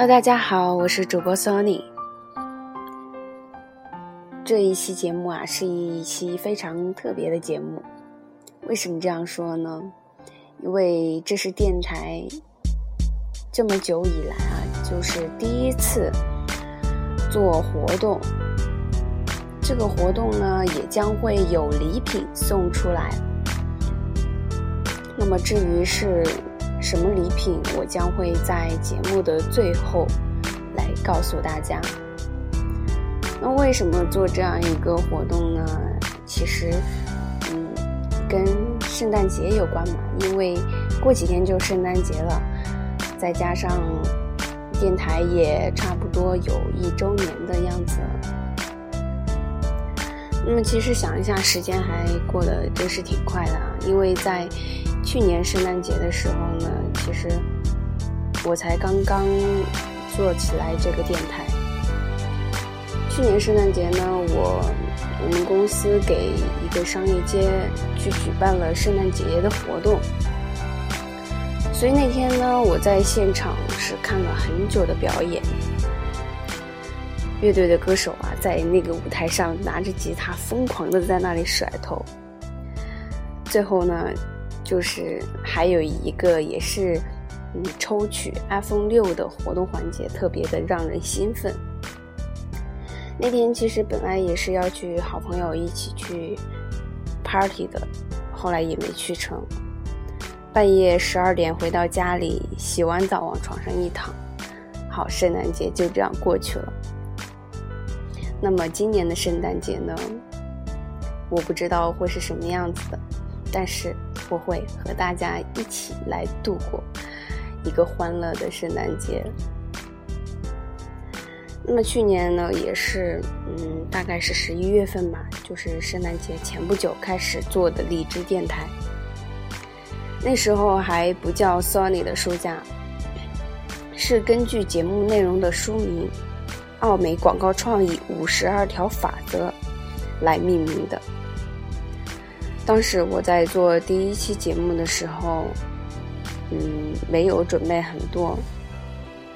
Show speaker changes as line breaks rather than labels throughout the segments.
Hello，大家好，我是主播 Sony。这一期节目啊，是一期非常特别的节目。为什么这样说呢？因为这是电台这么久以来啊，就是第一次做活动。这个活动呢，也将会有礼品送出来。那么至于是什么礼品，我将会在节目的最后来告诉大家。那为什么做这样一个活动呢？其实，嗯，跟圣诞节有关嘛，因为过几天就圣诞节了，再加上电台也差不多有一周年的样子。那么其实想一下，时间还过得真是挺快的啊！因为在去年圣诞节的时候呢，其实我才刚刚做起来这个电台。去年圣诞节呢，我我们公司给一个商业街去举办了圣诞节的活动，所以那天呢，我在现场是看了很久的表演。乐队的歌手啊，在那个舞台上拿着吉他，疯狂的在那里甩头。最后呢，就是还有一个也是嗯抽取 iPhone 六的活动环节，特别的让人兴奋。那天其实本来也是要去好朋友一起去 party 的，后来也没去成。半夜十二点回到家里，洗完澡往床上一躺，好，圣诞节就这样过去了。那么今年的圣诞节呢？我不知道会是什么样子的，但是我会和大家一起来度过一个欢乐的圣诞节。那么去年呢，也是嗯，大概是十一月份吧，就是圣诞节前不久开始做的荔枝电台。那时候还不叫 Sony 的书架，是根据节目内容的书名。奥美广告创意五十二条法则来命名的。当时我在做第一期节目的时候，嗯，没有准备很多，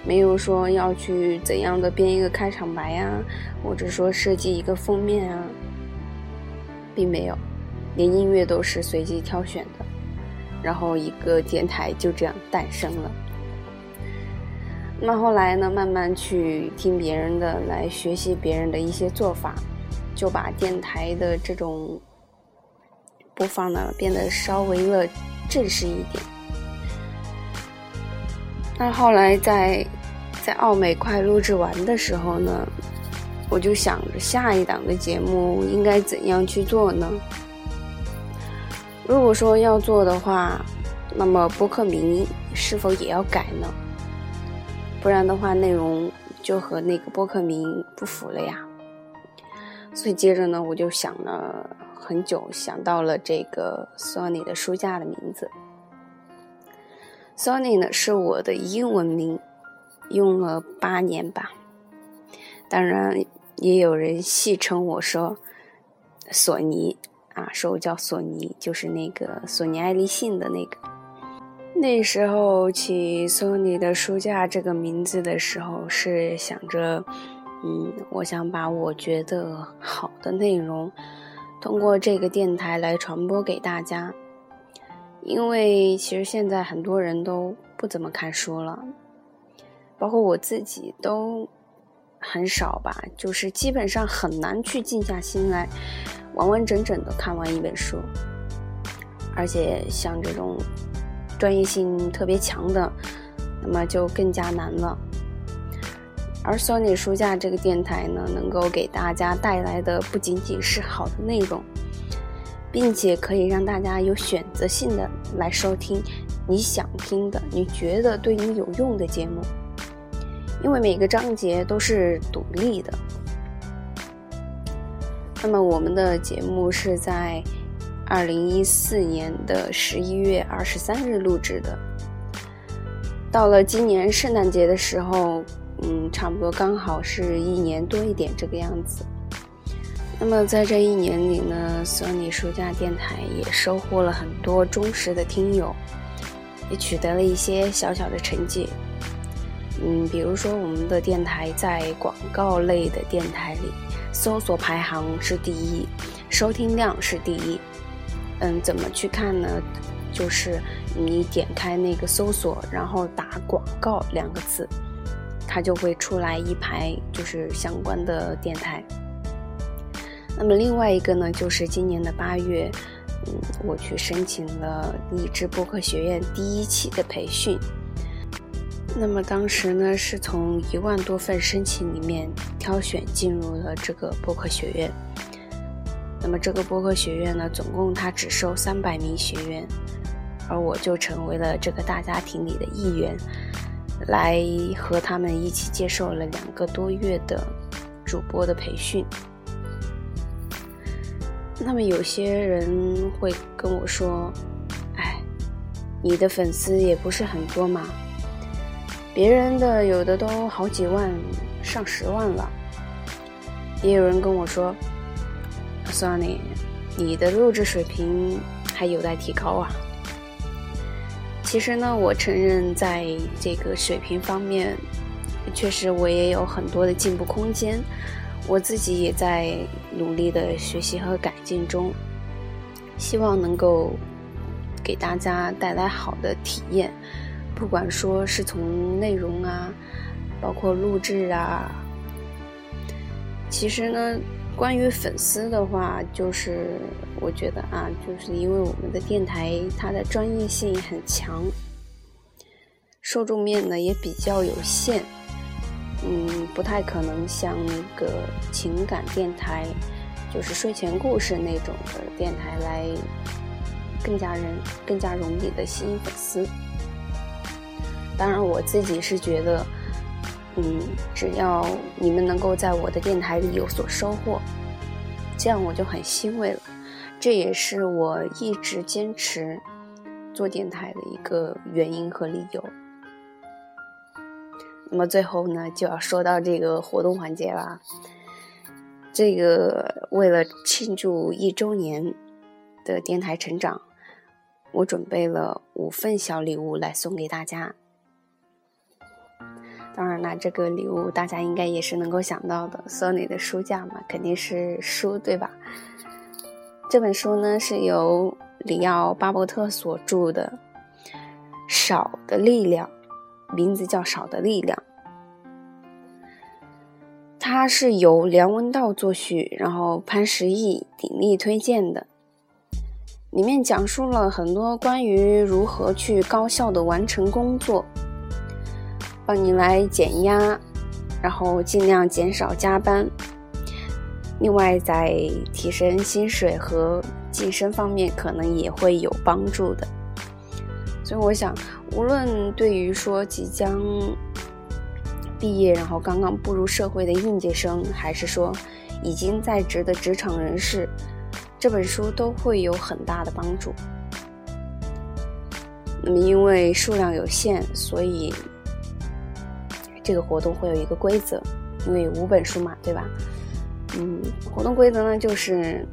没有说要去怎样的编一个开场白呀，或者说设计一个封面啊，并没有，连音乐都是随机挑选的，然后一个电台就这样诞生了。那后来呢？慢慢去听别人的，来学习别人的一些做法，就把电台的这种播放呢变得稍微的正式一点。那后来在在奥美快录制完的时候呢，我就想着下一档的节目应该怎样去做呢？如果说要做的话，那么播客名是否也要改呢？不然的话，内容就和那个播客名不符了呀。所以接着呢，我就想了很久，想到了这个 Sony 的书架的名字。Sony 呢是我的英文名，用了八年吧。当然，也有人戏称我说索尼啊，说我叫索尼，就是那个索尼爱立信的那个。那时候起 Sony 的书架这个名字的时候，是想着，嗯，我想把我觉得好的内容，通过这个电台来传播给大家。因为其实现在很多人都不怎么看书了，包括我自己都很少吧，就是基本上很难去静下心来，完完整整的看完一本书。而且像这种。专业性特别强的，那么就更加难了。而 Sony 书架这个电台呢，能够给大家带来的不仅仅是好的内容，并且可以让大家有选择性的来收听你想听的、你觉得对你有用的节目。因为每个章节都是独立的。那么我们的节目是在。二零一四年的十一月二十三日录制的，到了今年圣诞节的时候，嗯，差不多刚好是一年多一点这个样子。那么在这一年里呢，索尼书架电台也收获了很多忠实的听友，也取得了一些小小的成绩。嗯，比如说我们的电台在广告类的电台里，搜索排行是第一，收听量是第一。嗯，怎么去看呢？就是你点开那个搜索，然后打“广告”两个字，它就会出来一排就是相关的电台。那么另外一个呢，就是今年的八月，嗯，我去申请了荔枝播客学院第一期的培训。那么当时呢，是从一万多份申请里面挑选进入了这个播客学院。那么这个播客学院呢，总共它只收三百名学员，而我就成为了这个大家庭里的一员，来和他们一起接受了两个多月的主播的培训。那么有些人会跟我说：“哎，你的粉丝也不是很多嘛，别人的有的都好几万、上十万了。”也有人跟我说。：“Sony，你的录制水平还有待提高啊。其实呢，我承认在这个水平方面，确实我也有很多的进步空间。我自己也在努力的学习和改进中，希望能够给大家带来好的体验。不管说是从内容啊，包括录制啊，其实呢。关于粉丝的话，就是我觉得啊，就是因为我们的电台它的专业性很强，受众面呢也比较有限，嗯，不太可能像那个情感电台，就是睡前故事那种的电台来更加人更加容易的吸引粉丝。当然，我自己是觉得。嗯，只要你们能够在我的电台里有所收获，这样我就很欣慰了。这也是我一直坚持做电台的一个原因和理由。那么最后呢，就要说到这个活动环节了。这个为了庆祝一周年的电台成长，我准备了五份小礼物来送给大家。当然啦，这个礼物大家应该也是能够想到的。，Sony 的书架嘛，肯定是书，对吧？这本书呢是由里奥·巴伯特所著的《少的力量》，名字叫《少的力量》。它是由梁文道作序，然后潘石屹鼎力推荐的。里面讲述了很多关于如何去高效的完成工作。帮你来减压，然后尽量减少加班。另外，在提升薪水和晋升方面，可能也会有帮助的。所以，我想，无论对于说即将毕业，然后刚刚步入社会的应届生，还是说已经在职的职场人士，这本书都会有很大的帮助。那么，因为数量有限，所以。这个活动会有一个规则，因为五本书嘛，对吧？嗯，活动规则呢，就是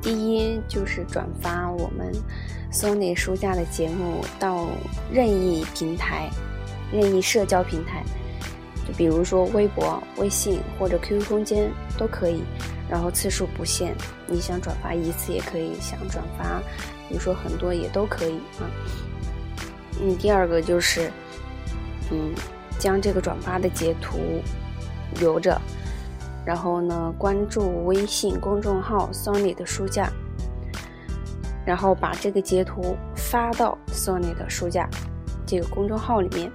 第一就是转发我们 Sony 书架的节目到任意平台、任意社交平台，就比如说微博、微信或者 QQ 空间都可以，然后次数不限，你想转发一次也可以，想转发，比如说很多也都可以啊。嗯，第二个就是，嗯。将这个转发的截图留着，然后呢，关注微信公众号 “Sony 的书架”，然后把这个截图发到 “Sony 的书架”这个公众号里面。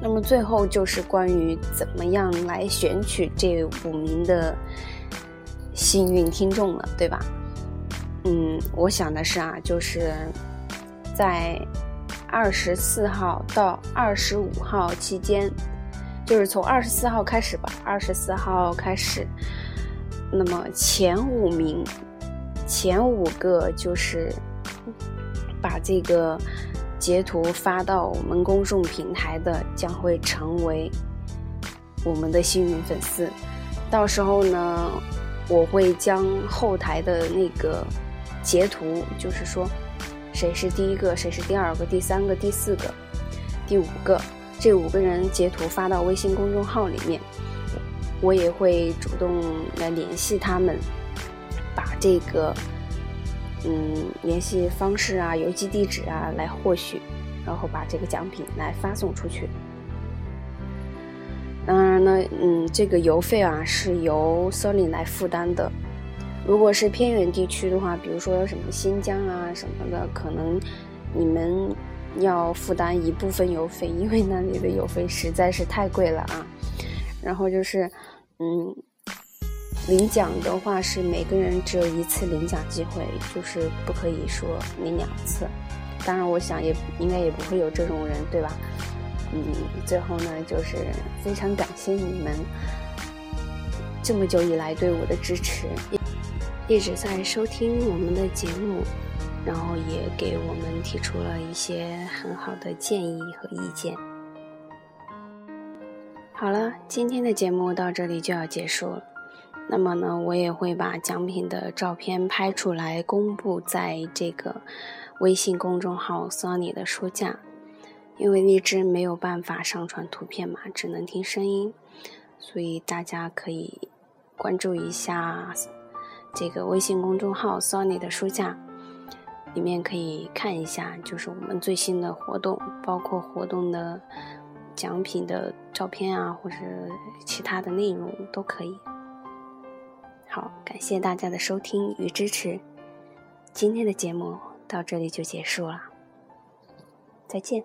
那么最后就是关于怎么样来选取这五名的幸运听众了，对吧？嗯，我想的是啊，就是在。二十四号到二十五号期间，就是从二十四号开始吧。二十四号开始，那么前五名，前五个就是把这个截图发到我们公众平台的，将会成为我们的幸运粉丝。到时候呢，我会将后台的那个截图，就是说。谁是第一个？谁是第二个？第三个？第四个？第五个？这五个人截图发到微信公众号里面，我也会主动来联系他们，把这个嗯联系方式啊、邮寄地址啊来获取，然后把这个奖品来发送出去。当然呢，嗯，这个邮费啊是由 Sony 来负担的。如果是偏远地区的话，比如说什么新疆啊什么的，可能你们要负担一部分邮费，因为那里的邮费实在是太贵了啊。然后就是，嗯，领奖的话是每个人只有一次领奖机会，就是不可以说领两次。当然，我想也应该也不会有这种人，对吧？嗯，最后呢，就是非常感谢你们这么久以来对我的支持。一直在收听我们的节目，然后也给我们提出了一些很好的建议和意见。好了，今天的节目到这里就要结束了。那么呢，我也会把奖品的照片拍出来，公布在这个微信公众号 “Sony” 的书架。因为荔枝没有办法上传图片嘛，只能听声音，所以大家可以关注一下。这个微信公众号 “Sony 的书架”里面可以看一下，就是我们最新的活动，包括活动的奖品的照片啊，或者其他的内容都可以。好，感谢大家的收听与支持，今天的节目到这里就结束了，再见。